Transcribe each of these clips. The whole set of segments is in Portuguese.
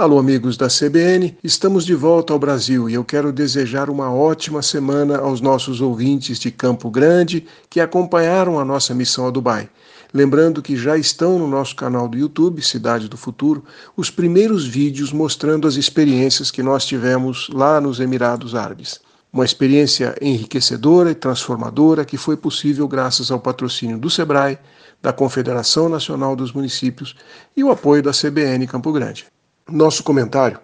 Alô, amigos da CBN, estamos de volta ao Brasil e eu quero desejar uma ótima semana aos nossos ouvintes de Campo Grande que acompanharam a nossa missão a Dubai. Lembrando que já estão no nosso canal do YouTube, Cidade do Futuro, os primeiros vídeos mostrando as experiências que nós tivemos lá nos Emirados Árabes. Uma experiência enriquecedora e transformadora que foi possível graças ao patrocínio do SEBRAE, da Confederação Nacional dos Municípios e o apoio da CBN Campo Grande. Nosso comentário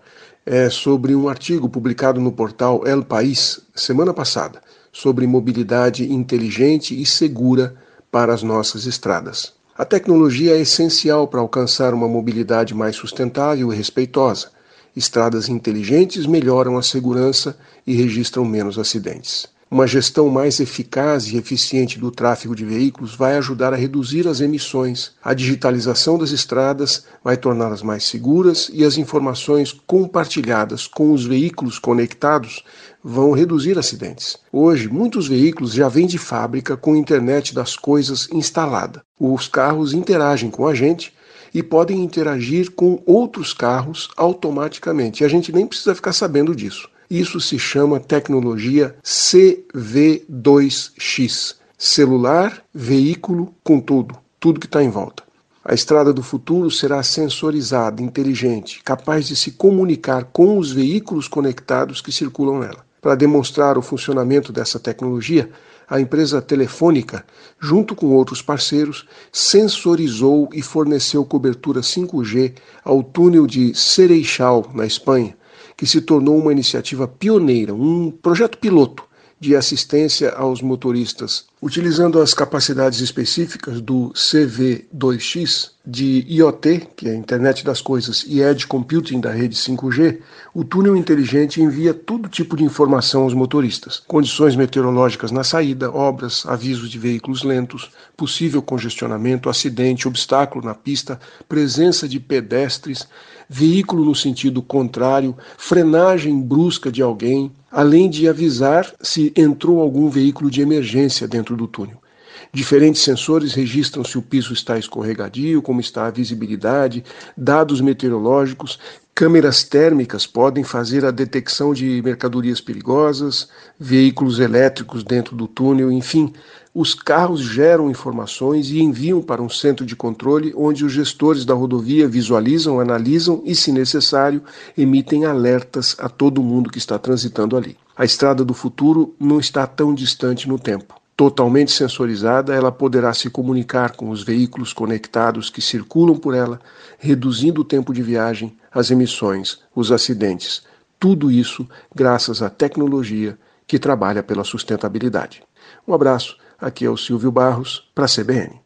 é sobre um artigo publicado no portal El País semana passada sobre mobilidade inteligente e segura para as nossas estradas. A tecnologia é essencial para alcançar uma mobilidade mais sustentável e respeitosa. Estradas inteligentes melhoram a segurança e registram menos acidentes. Uma gestão mais eficaz e eficiente do tráfego de veículos vai ajudar a reduzir as emissões. A digitalização das estradas vai torná-las mais seguras e as informações compartilhadas com os veículos conectados vão reduzir acidentes. Hoje, muitos veículos já vêm de fábrica com a internet das coisas instalada. Os carros interagem com a gente e podem interagir com outros carros automaticamente. E a gente nem precisa ficar sabendo disso. Isso se chama tecnologia CV2X celular, veículo com tudo, tudo que está em volta. A estrada do futuro será sensorizada, inteligente, capaz de se comunicar com os veículos conectados que circulam nela. Para demonstrar o funcionamento dessa tecnologia, a empresa Telefônica, junto com outros parceiros, sensorizou e forneceu cobertura 5G ao túnel de Seixal, na Espanha, que se tornou uma iniciativa pioneira, um projeto piloto de assistência aos motoristas, utilizando as capacidades específicas do CV2X de IoT, que é a Internet das Coisas, e Edge Computing da rede 5G, o túnel inteligente envia todo tipo de informação aos motoristas: condições meteorológicas na saída, obras, avisos de veículos lentos, possível congestionamento, acidente, obstáculo na pista, presença de pedestres, veículo no sentido contrário, frenagem brusca de alguém, além de avisar se entrou algum veículo de emergência dentro do túnel. Diferentes sensores registram se o piso está escorregadio, como está a visibilidade, dados meteorológicos, câmeras térmicas podem fazer a detecção de mercadorias perigosas, veículos elétricos dentro do túnel, enfim, os carros geram informações e enviam para um centro de controle onde os gestores da rodovia visualizam, analisam e, se necessário, emitem alertas a todo mundo que está transitando ali. A estrada do futuro não está tão distante no tempo. Totalmente sensorizada, ela poderá se comunicar com os veículos conectados que circulam por ela, reduzindo o tempo de viagem, as emissões, os acidentes. Tudo isso graças à tecnologia que trabalha pela sustentabilidade. Um abraço, aqui é o Silvio Barros, para a CBN.